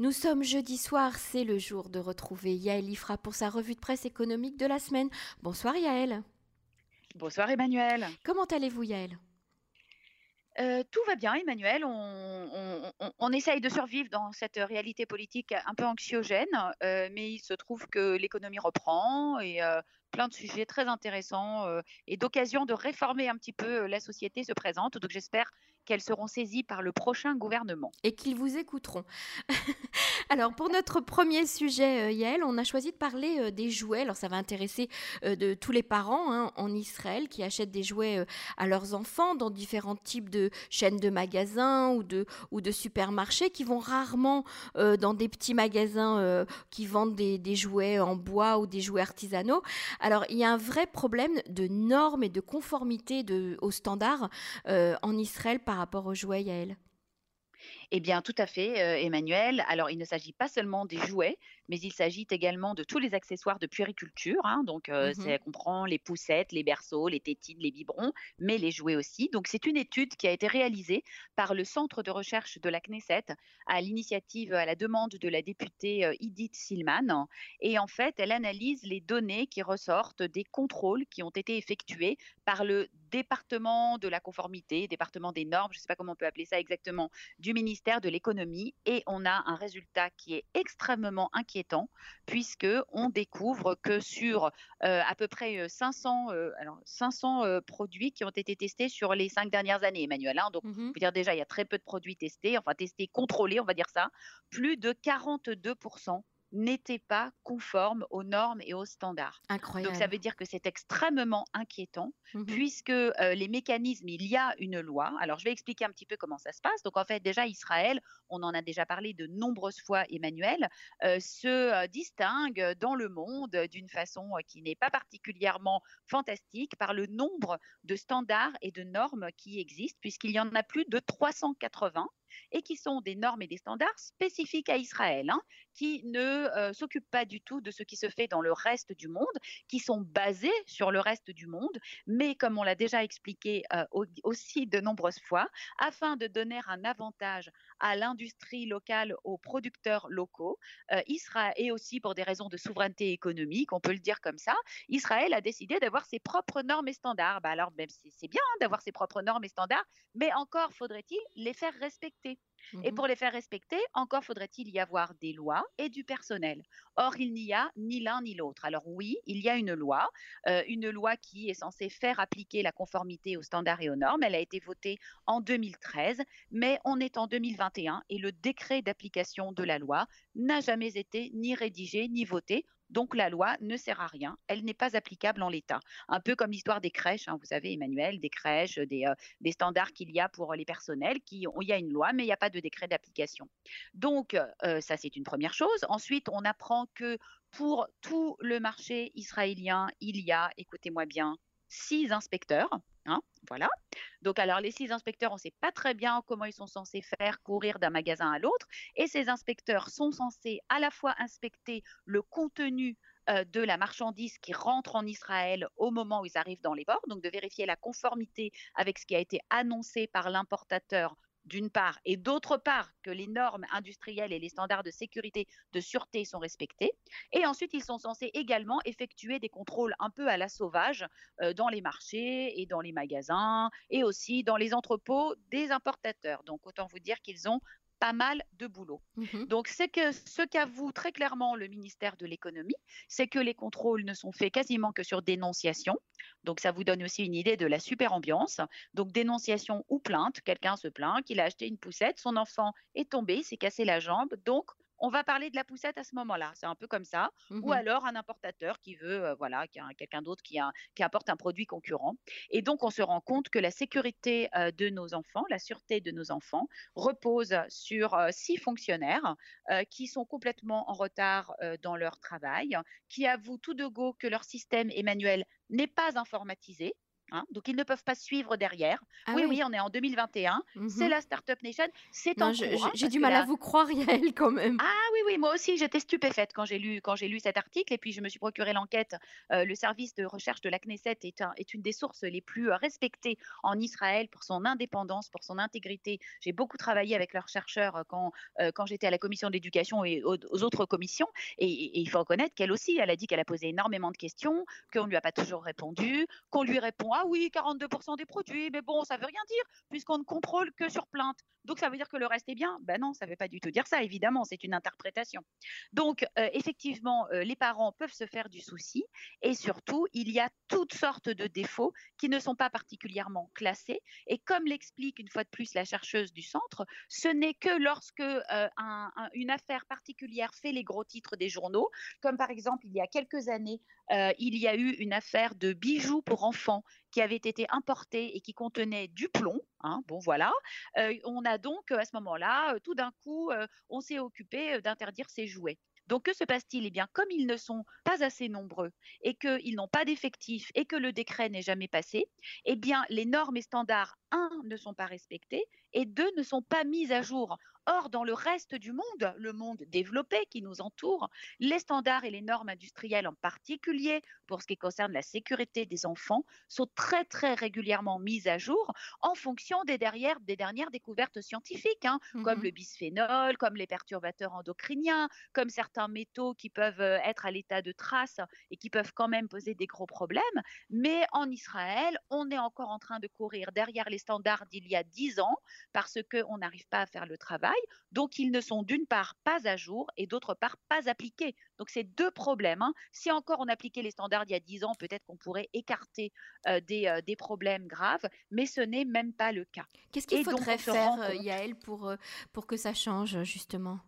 Nous sommes jeudi soir, c'est le jour de retrouver Yaël Ifra pour sa revue de presse économique de la semaine. Bonsoir Yaël. Bonsoir Emmanuel. Comment allez-vous Yaël euh, tout va bien, Emmanuel. On, essaye de survivre dans cette réalité politique un peu anxiogène, euh, mais il se trouve que l'économie reprend et euh, plein de sujets très intéressants et d'occasions de réformer un petit peu la société se présentent. Donc j'espère qu'elles seront saisies par le prochain gouvernement. Et qu'ils vous écouteront. Alors, pour notre premier sujet, euh, Yael, on a choisi de parler euh, des jouets. Alors, ça va intéresser euh, de tous les parents hein, en Israël qui achètent des jouets à leurs enfants dans différents types de chaînes de magasins ou de, ou de supermarchés qui vont rarement dans des petits magasins qui vendent des, des, jouets en bois ou des jouets artisanaux. Alors, il y a un vrai problème de normes et de conformité de, aux standards en Israël par rapport aux jouets, Yael. Eh bien, tout à fait, euh, Emmanuel. Alors, il ne s'agit pas seulement des jouets, mais il s'agit également de tous les accessoires de puériculture. Hein. donc, euh, mmh ça comprend les poussettes, les berceaux, les tétines, les biberons, mais les jouets aussi. Donc, c'est une étude qui a été réalisée par le Centre de recherche de la Knesset à l'initiative, à la demande de la députée euh, Edith Silman. Et en fait, elle analyse les données qui ressortent des contrôles qui ont été effectués par le département de la conformité, département des normes, je ne sais pas comment on peut appeler ça exactement, du ministère de l'économie et on a un résultat qui est extrêmement inquiétant puisque on découvre que sur euh, à peu près 500, euh, euh, alors 500 produits qui ont été testés sur les cinq dernières années, Emmanuel. Hein, donc, mmh on peut dire déjà, il y a très peu de produits testés, enfin testés, contrôlés, on va dire ça. Plus de 42 n'étaient pas conformes aux normes et aux standards. Incroyable. Donc ça veut dire que c'est extrêmement inquiétant mmh puisque euh, les mécanismes, il y a une loi. Alors je vais expliquer un petit peu comment ça se passe. Donc en fait déjà Israël, on en a déjà parlé de nombreuses fois Emmanuel, euh, se euh, distingue dans le monde d'une façon qui n'est pas particulièrement fantastique par le nombre de standards et de normes qui existent puisqu'il y en a plus de 380 et qui sont des normes et des standards spécifiques à Israël, hein, qui ne euh, s'occupent pas du tout de ce qui se fait dans le reste du monde, qui sont basés sur le reste du monde, mais comme on l'a déjà expliqué euh, aussi de nombreuses fois, afin de donner un avantage à l'industrie locale, aux producteurs locaux, euh, et aussi pour des raisons de souveraineté économique, on peut le dire comme ça, Israël a décidé d'avoir ses propres normes et standards. Bah alors, même c'est bien hein, d'avoir ses propres normes et standards, mais encore faudrait-il les faire respecter. Et mmh pour les faire respecter, encore faudrait-il y avoir des lois et du personnel. Or, il n'y a ni l'un ni l'autre. Alors oui, il y a une loi, euh, une loi qui est censée faire appliquer la conformité aux standards et aux normes. Elle a été votée en 2013, mais on est en 2021 et le décret d'application de la loi n'a jamais été ni rédigé ni voté. Donc la loi ne sert à rien, elle n'est pas applicable en l'état. Un peu comme l'histoire des crèches, hein, vous savez Emmanuel, des crèches, des, euh, des standards qu'il y a pour les personnels, il y a une loi, mais il n'y a pas de décret d'application. Donc euh, ça c'est une première chose. Ensuite, on apprend que pour tout le marché israélien, il y a, écoutez-moi bien, six inspecteurs. Hein, voilà. Donc, alors, les six inspecteurs, on ne sait pas très bien comment ils sont censés faire courir d'un magasin à l'autre. Et ces inspecteurs sont censés à la fois inspecter le contenu euh, de la marchandise qui rentre en Israël au moment où ils arrivent dans les ports, donc de vérifier la conformité avec ce qui a été annoncé par l'importateur d'une part, et d'autre part que les normes industrielles et les standards de sécurité, de sûreté sont respectés. Et ensuite, ils sont censés également effectuer des contrôles un peu à la sauvage euh, dans les marchés et dans les magasins et aussi dans les entrepôts des importateurs. Donc, autant vous dire qu'ils ont pas mal de boulot. Mmh Donc, c'est que ce qu'avoue très clairement le ministère de l'économie, c'est que les contrôles ne sont faits quasiment que sur dénonciation. Donc, ça vous donne aussi une idée de la super ambiance. Donc, dénonciation ou plainte, quelqu'un se plaint qu'il a acheté une poussette, son enfant est tombé, s'est cassé la jambe, donc on va parler de la poussette à ce moment-là. C'est un peu comme ça. Mmh Ou alors un importateur qui veut, euh, voilà, quelqu'un d'autre qui, qui, apporte un produit concurrent. Et donc, on se rend compte que la sécurité euh, de nos enfants, la sûreté de nos enfants, repose sur euh, six fonctionnaires qui sont complètement en retard dans leur travail, qui avouent tout de go que leur système Emmanuel n'est pas informatisé. Hein, donc ils ne peuvent pas suivre derrière. Ah oui, oui, on est en 2021. C'est mmh la Startup Nation. C'est en J'ai du mal à vous croire, Yael, quand même. Ah oui, oui, moi aussi, j'étais stupéfaite quand j'ai lu, quand j'ai lu cet article et puis je me suis procuré l'enquête. Euh, le service de recherche de la Knesset est, est une des sources les plus euh, respectées en Israël pour son indépendance, pour son intégrité. J'ai beaucoup travaillé avec leurs chercheurs euh, quand, quand j'étais à la commission d'éducation et aux, autres commissions. Et, il faut reconnaître qu'elle aussi, elle a dit qu'elle a posé énormément de questions, qu'on ne lui a pas toujours répondu, qu'on lui répond Ah oui, 42% des produits, mais bon, ça veut rien dire puisqu'on ne contrôle que sur plainte. Donc ça veut dire que le reste est bien? Ben non, ça ne veut pas du tout dire ça, évidemment, c'est une interprétation. Donc euh, effectivement, euh, les parents peuvent se faire du souci et surtout, il y a toutes sortes de défauts qui ne sont pas particulièrement classés. Et comme l'explique une fois de plus la chercheuse du centre, ce n'est que lorsque euh, une affaire particulière fait les gros titres des journaux, comme par exemple il y a quelques années, il y a eu une affaire de bijoux pour enfants qui avait été importé et qui contenait du plomb. Hein, bon, voilà. on a donc, à ce moment-là, tout d'un coup, on s'est occupé d'interdire ces jouets. Donc, que se passe-t-il? Eh bien, comme ils ne sont pas assez nombreux et qu'ils n'ont pas d'effectifs et que le décret n'est jamais passé, eh bien, les normes et standards, un, ne sont pas respectés et deux, ne sont pas mis à jour. Or, dans le reste du monde, le monde développé qui nous entoure, les standards et les normes industrielles en particulier pour ce qui concerne la sécurité des enfants sont très très régulièrement mises à jour en fonction des, derrière, des dernières découvertes scientifiques, hein, comme mmh le bisphénol, comme les perturbateurs endocriniens, comme certains métaux qui peuvent euh, être à l'état de trace et qui peuvent quand même poser des gros problèmes. Mais en Israël, on est encore en train de courir derrière les standards d'il y a dix ans parce qu'on n'arrive pas à faire le travail. Donc, ils ne sont d'une part pas à jour et d'autre part pas appliqués. Donc, c'est deux problèmes. Hein. Si encore on appliquait les standards il y a 10 ans, peut-être qu'on pourrait écarter euh, euh, des, problèmes graves, mais ce n'est même pas le cas. Qu'est-ce qu'il faudrait faire, euh, Yael, pour, pour que ça change, justement?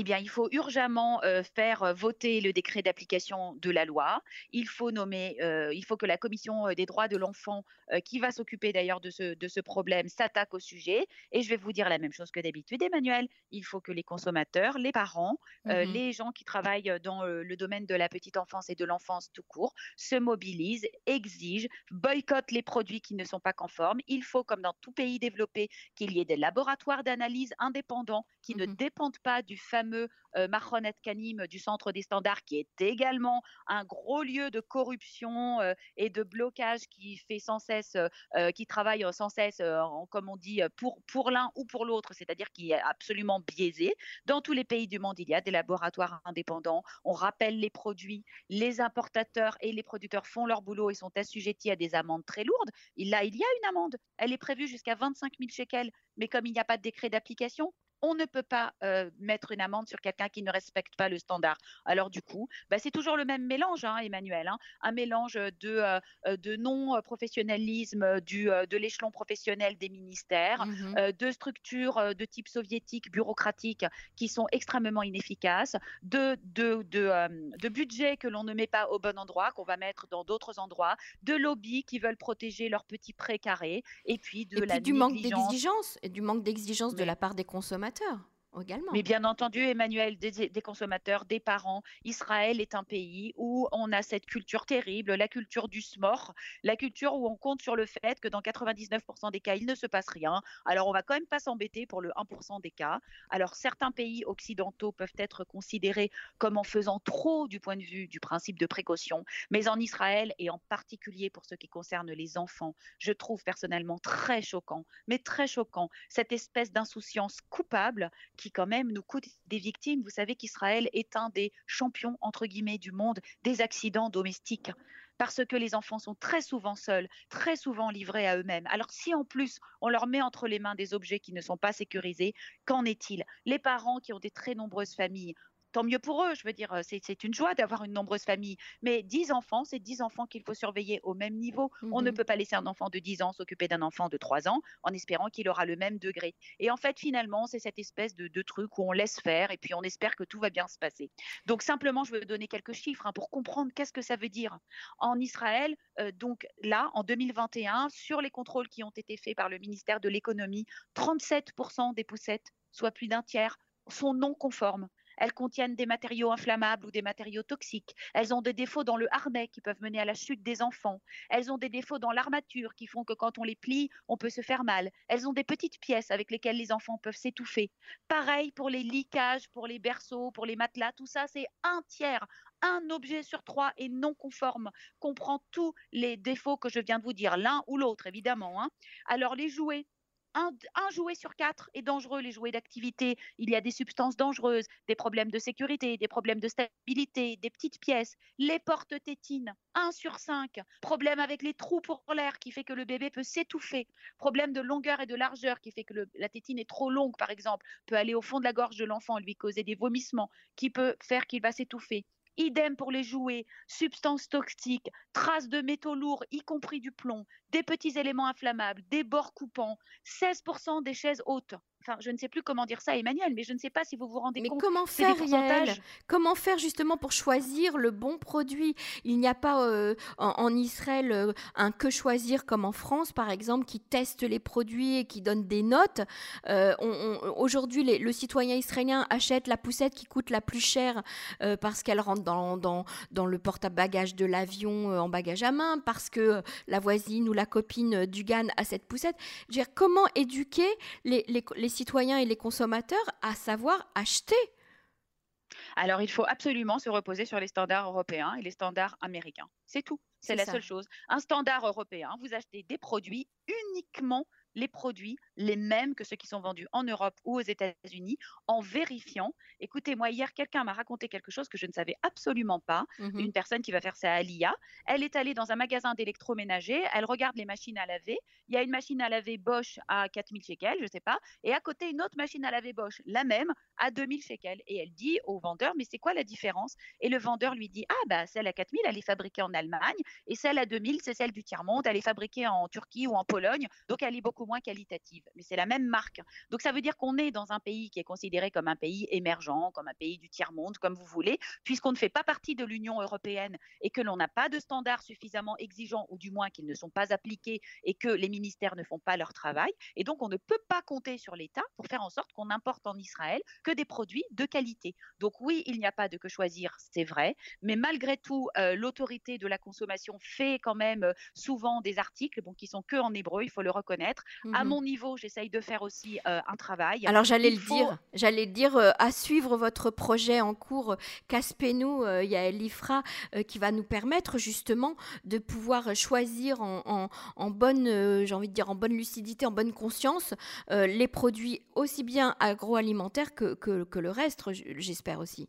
Eh bien, il faut urgemment euh, faire euh, voter le décret d'application de la loi. Il faut nommer, euh, il faut que la commission des droits de l'enfant, qui va s'occuper d'ailleurs de ce, de ce problème, s'attaque au sujet. Et je vais vous dire la même chose que d'habitude, Emmanuel. Il faut que les consommateurs, les parents, mmh les gens qui travaillent dans le domaine de la petite enfance et de l'enfance tout court, se mobilisent, exigent, boycottent les produits qui ne sont pas conformes. Il faut, comme dans tout pays développé, qu'il y ait des laboratoires d'analyse indépendants qui ne mmh dépendent pas du fameux fameux euh, Mahon Kanim du Centre des Standards, qui est également un gros lieu de corruption euh, et de blocage qui fait sans cesse, euh, qui travaille sans cesse, comme on dit, pour, pour l'un ou pour l'autre, c'est-à-dire qui est absolument biaisé. Dans tous les pays du monde, il y a des laboratoires indépendants. On rappelle les produits, les importateurs et les producteurs font leur boulot et sont assujettis à des amendes très lourdes. Là, il y a une amende. Elle est prévue jusqu'à 25 000 shekels, mais comme il n'y a pas de décret d'application, on ne peut pas euh, mettre une amende sur quelqu'un qui ne respecte pas le standard. Alors du coup, bah, c'est toujours le même mélange, hein, Emmanuel, hein. un mélange de, euh, de non-professionnalisme du, de l'échelon professionnel des ministères, mmh euh, de structures de type soviétique, bureaucratique, qui sont extrêmement inefficaces, de, de, de, budget que l'on ne met pas au bon endroit, qu'on va mettre dans d'autres endroits, de lobbies qui veulent protéger leurs petits prés carrés, et puis de la du manque d'exigence, et du manque d'exigence de la part des consommateurs consommateur. Également. Mais bien entendu, Emmanuel, des, consommateurs, des parents, Israël est un pays où on a cette culture terrible, la culture du smor, la culture où on compte sur le fait que dans 99% des cas, il ne se passe rien. Alors, on va quand même pas s'embêter pour le 1% des cas. Alors, certains pays occidentaux peuvent être considérés comme en faisant trop du point de vue du principe de précaution. Mais en Israël, et en particulier pour ce qui concerne les enfants, je trouve personnellement très choquant, mais très choquant, cette espèce d'insouciance coupable qui quand même nous coûte des victimes. Vous savez qu'Israël est un des champions, entre guillemets, du monde des accidents domestiques parce que les enfants sont très souvent seuls, très souvent livrés à eux-mêmes. Alors si en plus on leur met entre les mains des objets qui ne sont pas sécurisés, qu'en est-il? Les parents qui ont des très nombreuses familles tant mieux pour eux. Je veux dire, c'est une joie d'avoir une nombreuse famille. Mais 10 enfants, c'est 10 enfants qu'il faut surveiller au même niveau. On ne mmh peut pas laisser un enfant de 10 ans s'occuper d'un enfant de 3 ans en espérant qu'il aura le même degré. Et en fait, finalement, c'est cette espèce de, truc où on laisse faire et puis on espère que tout va bien se passer. Donc simplement, je veux donner quelques chiffres hein, pour comprendre qu'est-ce que ça veut dire. En Israël, euh, donc là, en 2021, sur les contrôles qui ont été faits par le ministère de l'économie, 37% des poussettes, soit plus d'un tiers, sont non conformes elles contiennent des matériaux inflammables ou des matériaux toxiques, elles ont des défauts dans le harnais qui peuvent mener à la chute des enfants, elles ont des défauts dans l'armature qui font que quand on les plie, on peut se faire mal, elles ont des petites pièces avec lesquelles les enfants peuvent s'étouffer. Pareil pour les liquages, pour les berceaux, pour les matelas, tout ça, c'est un tiers, un objet sur trois est non conforme, comprend tous les défauts que je viens de vous dire, l'un ou l'autre évidemment. Hein. Alors les jouets, un, jouet sur quatre est dangereux, les jouets d'activité. Il y a des substances dangereuses, des problèmes de sécurité, des problèmes de stabilité, des petites pièces, les portes tétines, un sur cinq. Problème avec les trous pour l'air qui fait que le bébé peut s'étouffer. Problème de longueur et de largeur qui fait que la tétine est trop longue, par exemple, peut aller au fond de la gorge de l'enfant, lui causer des vomissements, qui peut faire qu'il va s'étouffer. Idem pour les jouets, substances toxiques, traces de métaux lourds, y compris du plomb, des petits éléments inflammables, des bords coupants, 16% des chaises hautes, je ne sais plus comment dire ça, Emmanuel, mais je ne sais pas si vous vous rendez mais compte. Comment faire, Comment faire justement pour choisir le bon produit? Il n'y a pas euh, en, Israël euh, un que choisir comme en France, par exemple, qui teste les produits et qui donne des notes. Euh, aujourd'hui, le citoyen israélien achète la poussette qui coûte la plus chère parce qu'elle rentre dans, dans, dans le porte-bagages de l'avion en bagage à main, parce que la voisine ou la copine du GAN a cette poussette. Je veux dire, comment éduquer les, les, les citoyens et les consommateurs à savoir acheter alors, il faut absolument se reposer sur les standards européens et les standards américains. C'est tout. C'est la seule chose. Un standard européen, vous achetez des produits uniquement les produits les mêmes que ceux qui sont vendus en Europe ou aux États-Unis en vérifiant. Écoutez, moi, hier, quelqu'un m'a raconté quelque chose que je ne savais absolument pas. Mmh Une personne qui va faire ça à l'IA. Elle est allée dans un magasin d'électroménager, elle regarde les machines à laver. Il y a une machine à laver Bosch à 4000 shekels, je ne sais pas, et à côté, une autre machine à laver Bosch, la même, à 2000 shekels. Et elle dit au vendeur, mais c'est quoi la différence? Et le vendeur lui dit, ah, bah, celle à 4000, elle est fabriquée en Allemagne, et celle à 2000, c'est celle du tiers-monde, elle est fabriquée en Turquie ou en Pologne, donc elle est beaucoup moins qualitative, mais c'est la même marque. Donc ça veut dire qu'on est dans un pays qui est considéré comme un pays émergent, comme un pays du tiers-monde, comme vous voulez, puisqu'on ne fait pas partie de l'Union européenne et que l'on n'a pas de standards suffisamment exigeants, ou du moins qu'ils ne sont pas appliqués et que les ministères ne font pas leur travail. Et donc on ne peut pas compter sur l'État pour faire en sorte qu'on importe en Israël que des produits de qualité. Donc oui, il n'y a pas de que choisir, c'est vrai, mais malgré tout, euh, l'autorité de la consommation fait quand même euh, souvent des articles qui sont que en hébreu, il faut le reconnaître. À mmh mon niveau, j'essaye de faire aussi euh, un travail. Alors j'allais le dire, j'allais dire euh, à suivre votre projet en cours Caspenou, il y a l'IFRA qui va nous permettre justement de pouvoir choisir en, bonne, j'ai envie de dire en bonne lucidité, en bonne conscience, les produits aussi bien agroalimentaires que, que le reste, j'espère aussi.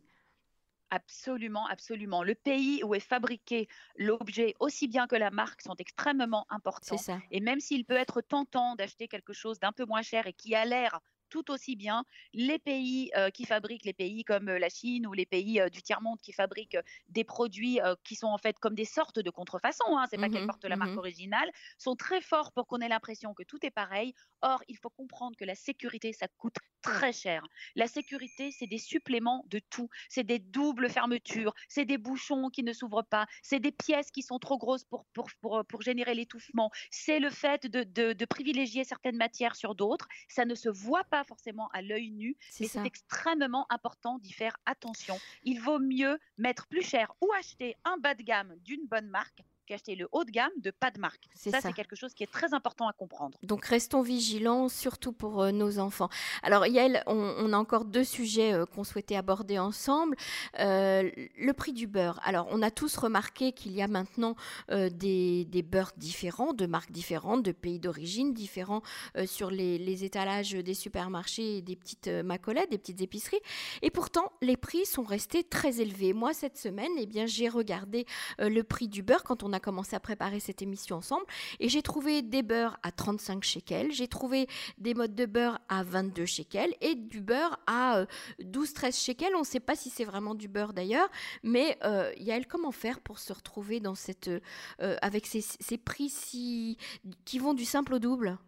Absolument, absolument. Le pays où est fabriqué l'objet, aussi bien que la marque, sont extrêmement importants. Ça. Et même s'il peut être tentant d'acheter quelque chose d'un peu moins cher et qui a l'air tout aussi bien les pays euh, qui fabriquent, les pays comme euh, la Chine ou les pays euh, du tiers-monde qui fabriquent des produits qui sont en fait comme des sortes de contrefaçons, hein, c'est pas qu'elles mmh portent la marque mmh originale, sont très forts pour qu'on ait l'impression que tout est pareil. Or, il faut comprendre que la sécurité, ça coûte très cher. La sécurité, c'est des suppléments de tout. C'est des doubles fermetures, c'est des bouchons qui ne s'ouvrent pas, c'est des pièces qui sont trop grosses pour, pour, pour, pour générer l'étouffement, c'est le fait de, de, de privilégier certaines matières sur d'autres. Ça ne se voit pas forcément à l'œil nu, mais c'est extrêmement important d'y faire attention. Il vaut mieux mettre plus cher ou acheter un bas de gamme d'une bonne marque acheter le haut de gamme de pas de marque. Ça, c'est quelque chose qui est très important à comprendre. Donc restons vigilants, surtout pour euh, nos enfants. Alors Yael, on, a encore deux sujets euh, qu'on souhaitait aborder ensemble. Euh, le prix du beurre. Alors on a tous remarqué qu'il y a maintenant des, des, beurres différents, de marques différentes, de pays d'origine différents sur les, étalages des supermarchés et des petites macolettes, des petites épiceries. Et pourtant, les prix sont restés très élevés. Moi, cette semaine, eh bien, j'ai regardé le prix du beurre quand on a commencé à préparer cette émission ensemble. Et j'ai trouvé des beurres à 35 shekels, j'ai trouvé des modes de beurre à 22 shekels et du beurre à 12-13 euh, shekels. On ne sait pas si c'est vraiment du beurre d'ailleurs, mais euh, Yael, comment faire pour se retrouver dans cette, euh, avec ces, ces prix si, qui vont du simple au double?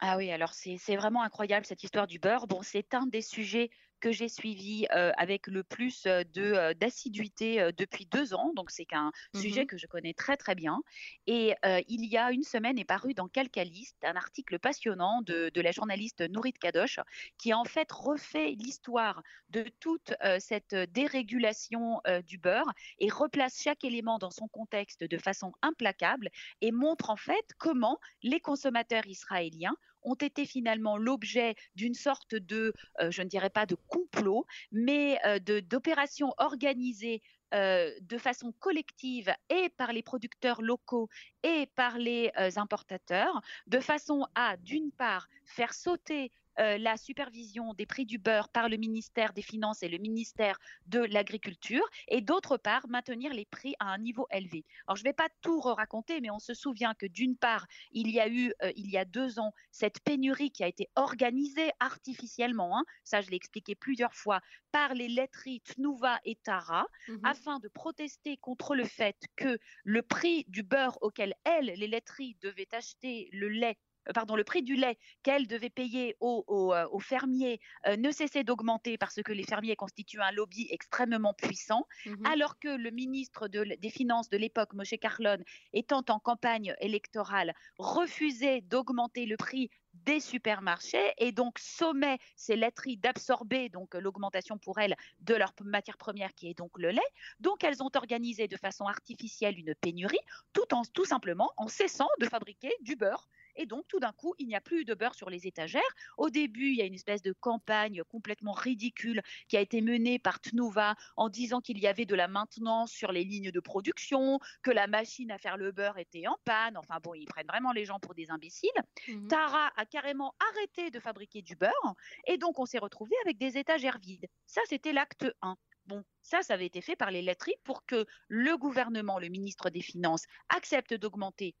Ah oui, alors c'est vraiment incroyable cette histoire du beurre. Bon, c'est un des sujets que j'ai suivi avec le plus de d'assiduité depuis deux ans. Donc c'est un mmh sujet que je connais très très bien. Et il y a une semaine est paru dans Calcaliste un article passionnant de, de la journaliste Nourit Kadosh qui en fait refait l'histoire de toute cette dérégulation du beurre et replace chaque élément dans son contexte de façon implacable et montre en fait comment les consommateurs israéliens ont été finalement l'objet d'une sorte de, euh, je ne dirais pas de complot, mais euh, d'opérations organisées euh, de façon collective et par les producteurs locaux et par les importateurs, de façon à, d'une part, faire sauter euh, la supervision des prix du beurre par le ministère des Finances et le ministère de l'Agriculture, et d'autre part, maintenir les prix à un niveau élevé. Alors, je ne vais pas tout raconter, mais on se souvient que d'une part, il y a eu, euh, il y a deux ans, cette pénurie qui a été organisée artificiellement, hein, ça je l'ai expliqué plusieurs fois, par les laiteries Tnuva et Tara, mmh afin de protester contre le fait que le prix du beurre auquel elles, les laiteries, devaient acheter le lait pardon, le prix du lait qu'elle devait payer aux, euh, fermiers euh, ne cessait d'augmenter parce que les fermiers constituent un lobby extrêmement puissant, mmh alors que le ministre des Finances de l'époque, Moshe Carlon, étant en campagne électorale, refusait d'augmenter le prix des supermarchés et donc sommait ces laiteries d'absorber donc l'augmentation pour elles de leur matière première qui est donc le lait. Donc elles ont organisé de façon artificielle une pénurie tout en tout simplement en cessant de fabriquer du beurre et donc, tout d'un coup, il n'y a plus de beurre sur les étagères. Au début, il y a une espèce de campagne complètement ridicule qui a été menée par Tnuva en disant qu'il y avait de la maintenance sur les lignes de production, que la machine à faire le beurre était en panne. Enfin bon, ils prennent vraiment les gens pour des imbéciles. Mmh Tara a carrément arrêté de fabriquer du beurre et donc on s'est retrouvé avec des étagères vides. Ça, c'était l'acte 1. Bon, ça, ça avait été fait par les laiteries pour que le gouvernement, le ministre des Finances, accepte d'augmenter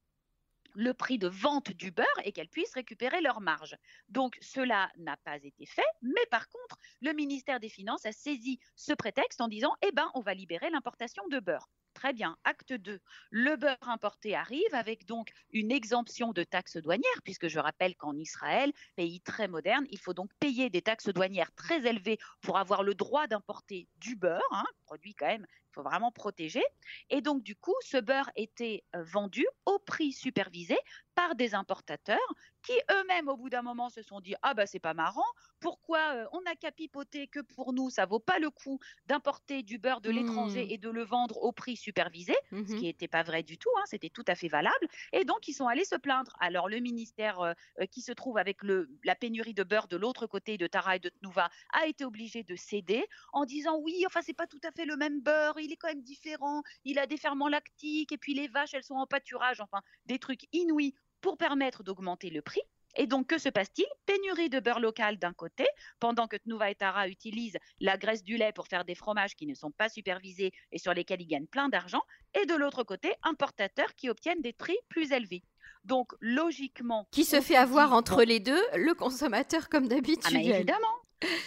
le prix de vente du beurre et qu'elles puissent récupérer leur marge. Donc cela n'a pas été fait, mais par contre, le ministère des Finances a saisi ce prétexte en disant "Eh ben, on va libérer l'importation de beurre." Très bien. Acte 2. Le beurre importé arrive avec donc une exemption de taxes douanières, puisque je rappelle qu'en Israël, pays très moderne, il faut donc payer des taxes douanières très élevées pour avoir le droit d'importer du beurre, hein, produit quand même faut vraiment protéger. Et donc, du coup, ce beurre était euh, vendu au prix supervisé par des importateurs qui eux-mêmes, au bout d'un moment, se sont dit Ah, bah, c'est pas marrant, pourquoi euh, on n'a qu'à pipoter que pour nous, ça vaut pas le coup d'importer du beurre de l'étranger mmh. et de le vendre au prix supervisé, ce mmh qui n'était pas vrai du tout, hein, c'était tout à fait valable. Et donc, ils sont allés se plaindre. Alors, le ministère euh, qui se trouve avec le, la pénurie de beurre de l'autre côté de Tara et de Tnuva a été obligé de céder en disant Oui, enfin, c'est pas tout à fait le même beurre, il est quand même différent, il a des ferments lactiques, et puis les vaches, elles sont en pâturage, enfin, des trucs inouïs pour permettre d'augmenter le prix. Et donc, que se passe-t-il? Pénurie de beurre local d'un côté, pendant que Tnuva et Tara utilisent la graisse du lait pour faire des fromages qui ne sont pas supervisés et sur lesquels ils gagnent plein d'argent, et de l'autre côté, importateurs qui obtiennent des prix plus élevés. Donc, logiquement. Qui se fait avoir entre les deux Le consommateur, comme d'habitude. Ah, évidemment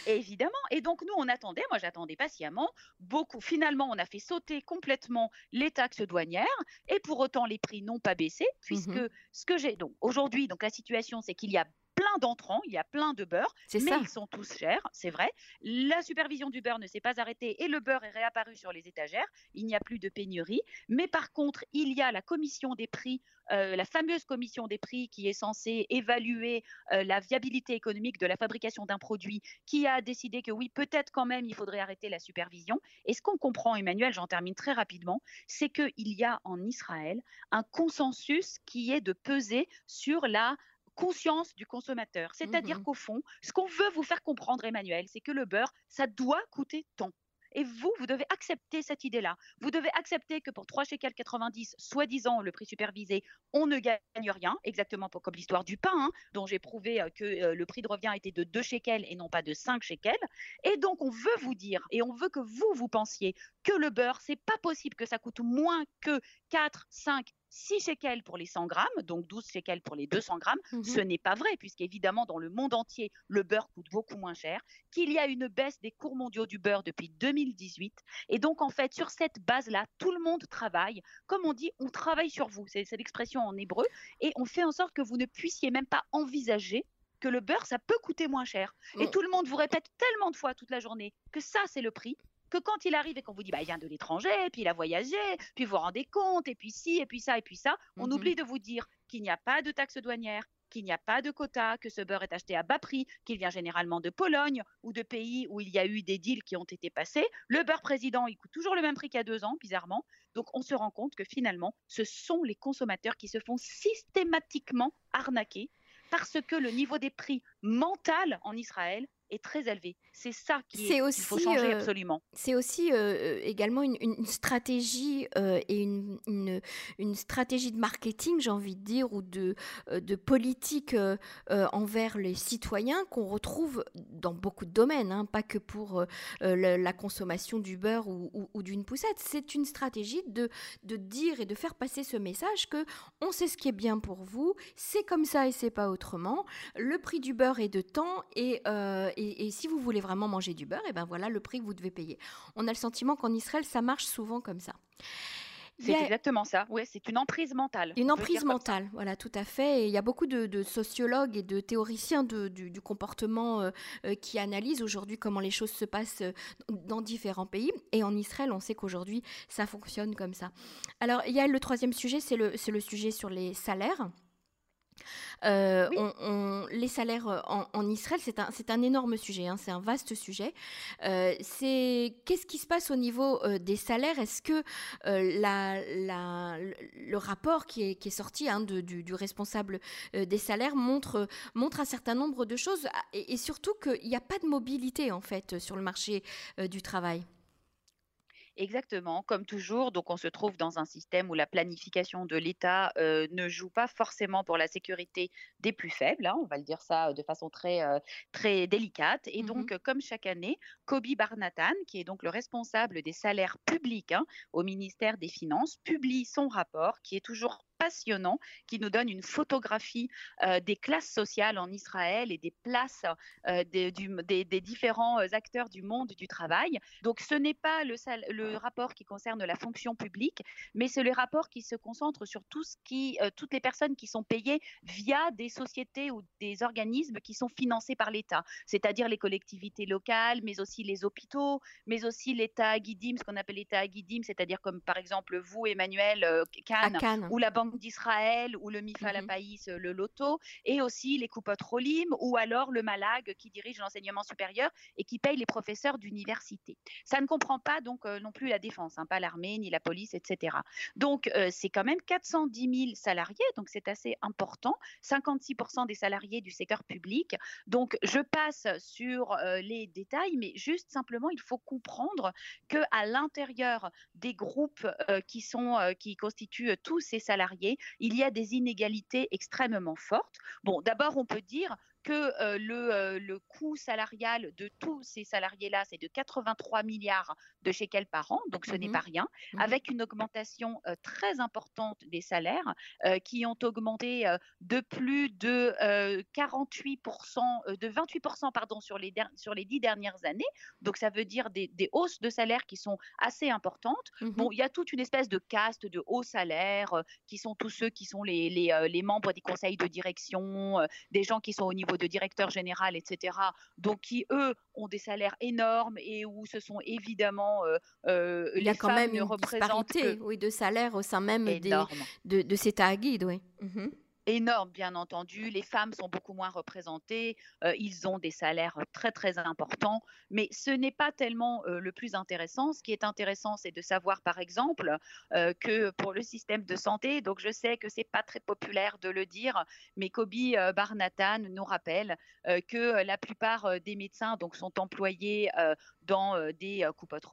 Évidemment. Et donc, nous, on attendait, moi, j'attendais patiemment, beaucoup. Finalement, on a fait sauter complètement les taxes douanières et pour autant, les prix n'ont pas baissé, mmh puisque ce que j'ai. Donc, aujourd'hui, donc, la situation, c'est qu'il y a plein d'entrants, il y a plein de beurre, mais ils sont tous chers, c'est vrai. La supervision du beurre ne s'est pas arrêtée et le beurre est réapparu sur les étagères. Il n'y a plus de pénurie. Mais par contre, il y a la commission des prix, euh, la fameuse commission des prix qui est censée évaluer euh, la viabilité économique de la fabrication d'un produit, qui a décidé que oui, peut-être quand même, il faudrait arrêter la supervision. Et ce qu'on comprend, Emmanuel, j'en termine très rapidement, c'est qu'il y a en Israël un consensus qui est de peser sur la conscience du consommateur. C'est-à-dire mmh qu'au fond, ce qu'on veut vous faire comprendre, Emmanuel, c'est que le beurre, ça doit coûter tant. Et vous, vous devez accepter cette idée-là. Vous devez accepter que pour 3 shekels 90, soi-disant le prix supervisé, on ne gagne rien, exactement comme l'histoire du pain, hein, dont j'ai prouvé euh, que euh, le prix de revient était de 2 shekels et non pas de 5 shekels. Et donc, on veut vous dire, et on veut que vous, vous pensiez que le beurre, c'est pas possible que ça coûte moins que 4, 5, 6 shekels pour les 100 grammes, donc 12 shekels pour les 200 grammes. Mmh Ce n'est pas vrai, puisqu'évidemment, dans le monde entier, le beurre coûte beaucoup moins cher, qu'il y a une baisse des cours mondiaux du beurre depuis 2018. Et donc, en fait, sur cette base-là, tout le monde travaille. Comme on dit, on travaille sur vous. C'est l'expression en hébreu. Et on fait en sorte que vous ne puissiez même pas envisager que le beurre, ça peut coûter moins cher. Et tout le monde vous répète tellement de fois toute la journée que ça, c'est le prix, que quand il arrive et qu'on vous dit, bah, il vient de l'étranger, puis il a voyagé, puis vous vous rendez compte, et puis ci, et puis ça, et puis ça, on mmh oublie de vous dire qu'il n'y a pas de taxe douanière, qu'il n'y a pas de quota, que ce beurre est acheté à bas prix, qu'il vient généralement de Pologne ou de pays où il y a eu des deals qui ont été passés. Le beurre président, il coûte toujours le même prix qu'il y a deux ans, bizarrement. Donc on se rend compte que finalement, ce sont les consommateurs qui se font systématiquement arnaquer parce que le niveau des prix mental en Israël est très élevé. C'est ça qui est, aussi, faut changer euh, absolument. C'est aussi euh, également une, stratégie euh, et une, une, stratégie de marketing, j'ai envie de dire, ou de, de politique envers les citoyens qu'on retrouve dans beaucoup de domaines, hein, pas que pour la, consommation du beurre ou, ou, d'une poussette. C'est une stratégie de, de dire et de faire passer ce message que on sait ce qui est bien pour vous, c'est comme ça et c'est pas autrement. Le prix du beurre est de temps et, et, et si vous voulez vraiment manger du beurre, et ben voilà le prix que vous devez payer. On a le sentiment qu'en Israël, ça marche souvent comme ça. C'est exactement ça. Oui, c'est une emprise mentale. Une emprise mentale, voilà, tout à fait. Et il y a beaucoup de, sociologues et de théoriciens du, comportement euh, euh, qui analysent aujourd'hui comment les choses se passent euh, dans différents pays. Et en Israël, on sait qu'aujourd'hui, ça fonctionne comme ça. Alors, il y a le troisième sujet, c'est le, le sujet sur les salaires. Euh, on, les salaires euh, en, Israël, c'est un, un, énorme sujet, hein, c'est un vaste sujet. Euh, c'est qu'est-ce qui se passe au niveau des salaires? Est-ce que la, le rapport qui est, qui est sorti hein, de, du, responsable des salaires montre, montre un certain nombre de choses et, et surtout qu'il n'y a pas de mobilité en fait sur le marché du travail Exactement, comme toujours. Donc, on se trouve dans un système où la planification de l'État euh, ne joue pas forcément pour la sécurité des plus faibles. Hein, on va le dire ça de façon très, euh, très délicate. Et mmh donc, comme chaque année, Kobi Barnatan, qui est donc le responsable des salaires publics hein, au ministère des Finances, publie son rapport qui est toujours passionnant qui nous donne une photographie euh, des classes sociales en Israël et des places euh, des, des, différents euh, acteurs du monde du travail. Donc ce n'est pas le, le, rapport qui concerne la fonction publique, mais c'est le rapport qui se concentre sur tout ce qui, toutes les personnes qui sont payées via des sociétés ou des organismes qui sont financés par l'État, c'est-à-dire les collectivités locales, mais aussi les hôpitaux, mais aussi l'État guidim, ce qu'on appelle l'État guidim, c'est-à-dire comme par exemple vous, Emmanuel Cannes, ou la Banque d'Israël ou le Mifal mmh le Loto, et aussi les coupotes Rolim ou alors le Malag qui dirige l'enseignement supérieur et qui paye les professeurs d'université. Ça ne comprend pas donc euh, non plus la défense, hein, pas l'armée ni la police, etc. Donc euh, c'est quand même 410 000 salariés, donc c'est assez important, 56% des salariés du secteur public. Donc je passe sur euh, les détails, mais juste simplement il faut comprendre que à l'intérieur des groupes qui sont qui constituent tous ces salariés il y a des inégalités extrêmement fortes. Bon, d'abord, on peut dire que euh, le, euh, le, coût salarial de tous ces salariés-là, c'est de 83 milliards de shekels par an, donc ce n'est mmh pas rien, mmh avec une augmentation euh, très importante des salaires qui ont augmenté de plus de 48%, de 28% pardon, sur les, sur les dix dernières années. Donc ça veut dire des, des hausses de salaires qui sont assez importantes. Mmh bon, il y a toute une espèce de caste de hauts salaires qui sont tous ceux qui sont les, les, les membres des conseils de direction, des gens qui sont au niveau de directeur général, etc. Donc qui eux ont des salaires énormes et où ce sont évidemment euh, euh, il y a quand même une disparité, oui, de salaire au sein même des, de, de ces taguides, oui. Mmh énorme, bien entendu. Les femmes sont beaucoup moins représentées. Euh, ils ont des salaires très, très importants. Mais ce n'est pas tellement euh, le plus intéressant. Ce qui est intéressant, c'est de savoir, par exemple, euh, que pour le système de santé, donc je sais que c'est pas très populaire de le dire, mais Kobi Barnatan nous rappelle que la plupart des médecins donc, sont employés dans des coupottes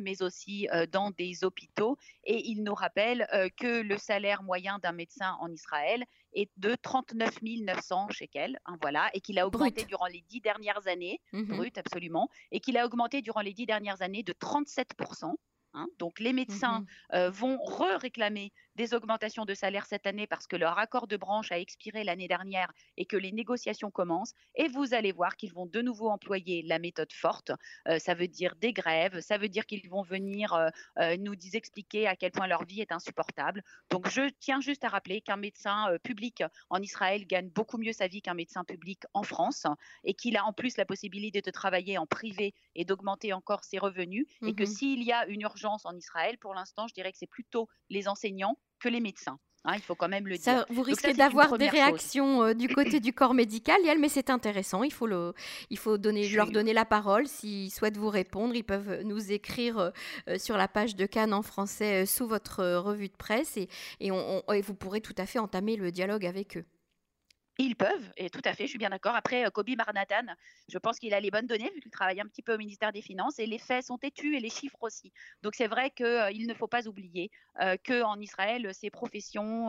mais aussi dans des hôpitaux. Et il nous rappelle que le salaire moyen d'un médecin en Israël est de 39 900 shekels, hein, voilà, et qu'il a augmenté durant les dix dernières années, mmh brut absolument, et qu'il a augmenté durant les dix dernières années de 37% Hein. Donc les médecins mmh vont re-réclamer des augmentations de salaire cette année parce que leur accord de branche a expiré l'année dernière et que les négociations commencent. Et vous allez voir qu'ils vont de nouveau employer la méthode forte. ça veut dire des grèves, ça veut dire qu'ils vont venir nous expliquer à quel point leur vie est insupportable. Donc je tiens juste à rappeler qu'un médecin public en Israël gagne beaucoup mieux sa vie qu'un médecin public en France et qu'il a en plus la possibilité de travailler en privé et d'augmenter encore ses revenus. Et que mmh s'il y a une urgence en Israël, pour l'instant, je dirais que c'est plutôt les enseignants que les médecins. Hein, il faut quand même le dire. Vous risquez d'avoir des réactions euh, du côté du corps médical, Yael, mais c'est intéressant. Il faut, le, il faut donner, leur donner la parole. S'ils souhaitent vous répondre, ils peuvent nous écrire euh, euh, sur la page de Cannes en français sous votre revue de presse et, et, et vous pourrez tout à fait entamer le dialogue avec eux. Ils peuvent, et tout à fait, je suis bien d'accord. Après, euh, Kobe Barnatan, je pense qu'il a les bonnes données, vu qu'il travaille un petit peu au ministère des Finances, et les faits sont têtus et les chiffres aussi. Donc c'est vrai qu'il euh, ne faut pas oublier euh, qu'en Israël, ces professions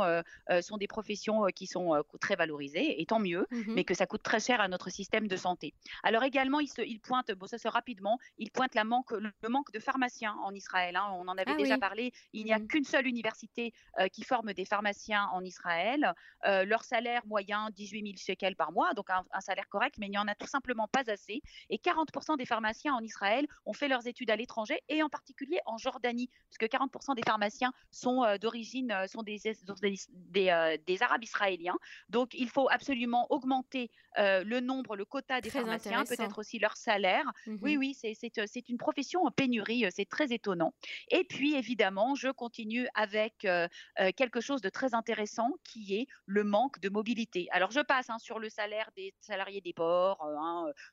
sont des professions qui sont très valorisées, et tant mieux, mmh mais que ça coûte très cher à notre système de santé. Alors également, il, se, il pointe, bon ça se rapidement, il pointe la manque, le manque de pharmaciens en Israël. Hein. on en avait ah déjà parlé, il n'y a mmh qu'une seule université qui forme des pharmaciens en Israël. leur salaire moyen 18 000 shekels par mois, donc un, salaire correct, mais il n'y en a tout simplement pas assez. Et 40% des pharmaciens en Israël ont fait leurs études à l'étranger et en particulier en Jordanie, puisque 40% des pharmaciens sont euh, d'origine, euh, sont des, des, euh, des, Arabes israéliens. Donc il faut absolument augmenter le nombre, le quota des pharmaciens, peut-être aussi leur salaire. Mmh oui, oui, c'est une profession en pénurie, c'est très étonnant. Et puis évidemment, je continue avec quelque chose de très intéressant qui est le manque de mobilité. Alors, je passe hein, sur le salaire des salariés des ports,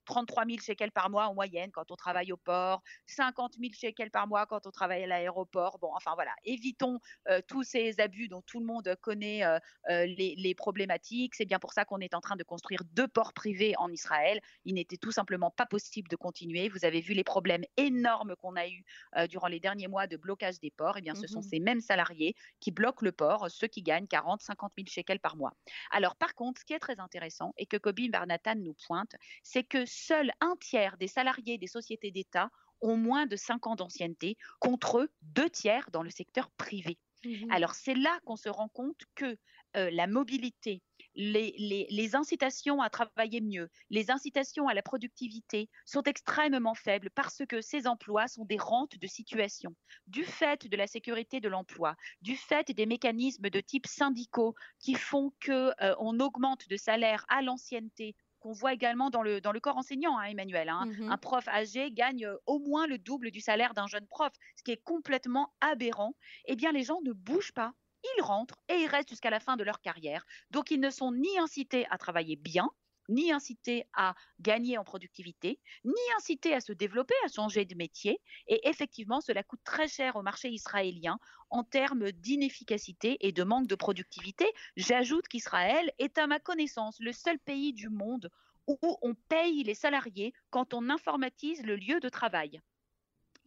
33 000 shekels par mois en moyenne quand on travaille au port, 50 000 shekels par mois quand on travaille à l'aéroport. Bon, enfin voilà, évitons euh, tous ces abus dont tout le monde connaît euh, euh, les, problématiques. C'est bien pour ça qu'on est en train de construire deux ports privés en Israël. Il n'était tout simplement pas possible de continuer. Vous avez vu les problèmes énormes qu'on a eus durant les derniers mois de blocage des ports. Eh bien, ce sont mmh ces mêmes salariés qui bloquent le port, ceux qui gagnent 40, 50 000 shekels par mois. Alors, par contre, ce qui est très intéressant et que Kobi Barnatan nous pointe, c'est que seul un tiers des salariés des sociétés d'État ont moins de 5 ans d'ancienneté, contre deux tiers dans le secteur privé. Mmh Alors c'est là qu'on se rend compte que euh, la mobilité les, incitations à travailler mieux, les incitations à la productivité sont extrêmement faibles parce que ces emplois sont des rentes de situation. Du fait de la sécurité de l'emploi, du fait des mécanismes de type syndicaux qui font qu'on euh, augmente de salaire à l'ancienneté qu'on voit également dans le, dans le corps enseignant, hein, Emmanuel. Hein. Mmh un prof âgé gagne euh, au moins le double du salaire d'un jeune prof, ce qui est complètement aberrant. Eh bien, les gens ne bougent pas ils rentrent et ils restent jusqu'à la fin de leur carrière. Donc, ils ne sont ni incités à travailler bien, ni incités à gagner en productivité, ni incités à se développer, à changer de métier. Et effectivement, cela coûte très cher au marché israélien en termes d'inefficacité et de manque de productivité. J'ajoute qu'Israël est, à ma connaissance, le seul pays du monde où on paye les salariés quand on informatise le lieu de travail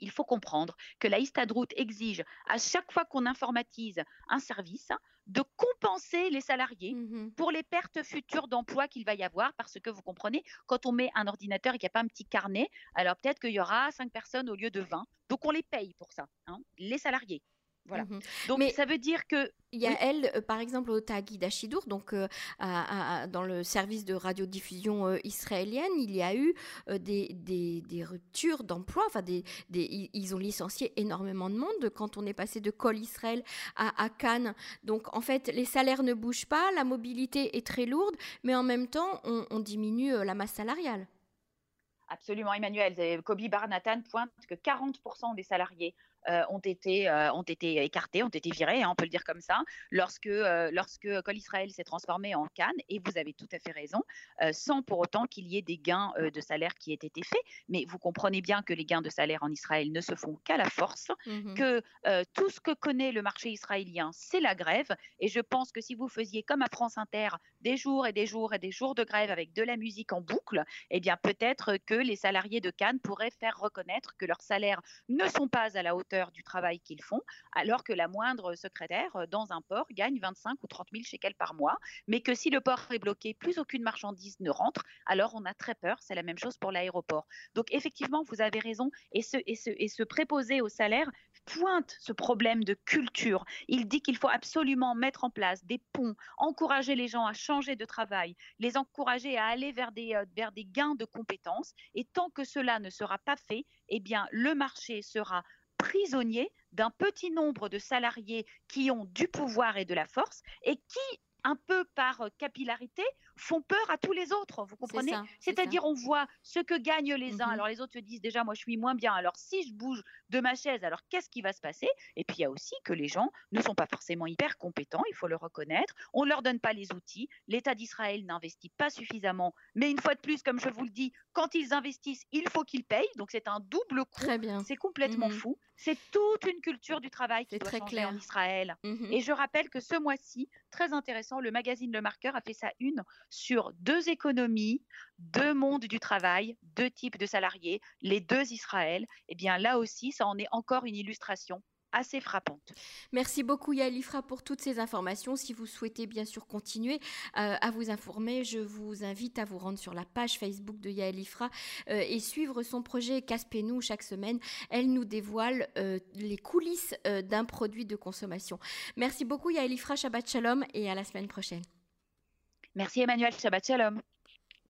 il faut comprendre que la Histadrout exige à chaque fois qu'on informatise un service de compenser les salariés mmh pour les pertes futures d'emploi qu'il va y avoir parce que vous comprenez, quand on met un ordinateur et qu'il n'y a pas un petit carnet, alors peut-être qu'il y aura cinq personnes au lieu de 20. Donc on les paye pour ça, hein, les salariés. Voilà. Mmh donc Mais ça veut dire que il y a elle, euh, par exemple, au Tagui d'Achidour, donc euh, dans le service de radiodiffusion euh, israélienne, il y a eu des, des, ruptures d'emploi. Enfin, des, ils ont licencié énormément de monde quand on est passé de Col Israël à, à, Cannes. Donc, en fait, les salaires ne bougent pas, la mobilité est très lourde, mais en même temps, on, on diminue la masse salariale. Absolument, Emmanuel. Kobi Barnatan pointe que 40% des salariés euh, ont, été, euh, ont été écartés, ont été virés, hein, on peut le dire comme ça, lorsque, euh, lorsque Col Israël s'est transformé en Cannes, et vous avez tout à fait raison, sans pour autant qu'il y ait des gains de salaire qui aient été faits. Mais vous comprenez bien que les gains de salaire en Israël ne se font qu'à la force, mmh que tout ce que connaît le marché israélien, c'est la grève. Et je pense que si vous faisiez comme à France Inter des jours et des jours et des jours de grève avec de la musique en boucle, eh bien peut-être que les salariés de Cannes pourraient faire reconnaître que leurs salaires ne sont pas à la hauteur du travail qu'ils font, alors que la moindre secrétaire dans un port gagne 25 ou 30 000 shekels par mois, mais que si le port est bloqué, plus aucune marchandise ne rentre, alors on a très peur. C'est la même chose pour l'aéroport. Donc effectivement, vous avez raison, et se, et et se préposer au salaire pointe ce problème de culture. Il dit qu'il faut absolument mettre en place des ponts, encourager les gens à changer de travail, les encourager à aller vers des, euh, vers des gains de compétences. Et tant que cela ne sera pas fait, eh bien, le marché sera prisonnier d'un petit nombre de salariés qui ont du pouvoir et de la force et qui un peu par euh, capillarité, font peur à tous les autres. Vous comprenez? C'est-à-dire, on voit ce que gagnent les uns. Mmh alors, les autres se disent déjà, moi, je suis moins bien. Alors, si je bouge de ma chaise, alors qu'est-ce qui va se passer? Et puis, il y a aussi que les gens ne sont pas forcément hyper compétents, il faut le reconnaître. On ne leur donne pas les outils. L'État d'Israël n'investit pas suffisamment. Mais une fois de plus, comme je vous le dis, quand ils investissent, il faut qu'ils payent. Donc, c'est un double coût. Très bien. C'est complètement mmh fou. C'est toute une culture du travail qui doit très changer clair. en Israël. Mmh Et je rappelle que ce mois-ci, très intéressant, le magazine Le Marqueur a fait sa une sur deux économies, deux mondes du travail, deux types de salariés, les deux Israël. Eh bien là aussi, ça en est encore une illustration assez frappante. Merci beaucoup Yalifra pour toutes ces informations. Si vous souhaitez bien sûr continuer euh, à vous informer, je vous invite à vous rendre sur la page Facebook de Yalifra euh, et suivre son projet Caspenou chaque semaine. Elle nous dévoile euh, les coulisses d'un produit de consommation. Merci beaucoup Yalifra, Shabbat Shalom et à la semaine prochaine. Merci Emmanuel, Shabbat Shalom.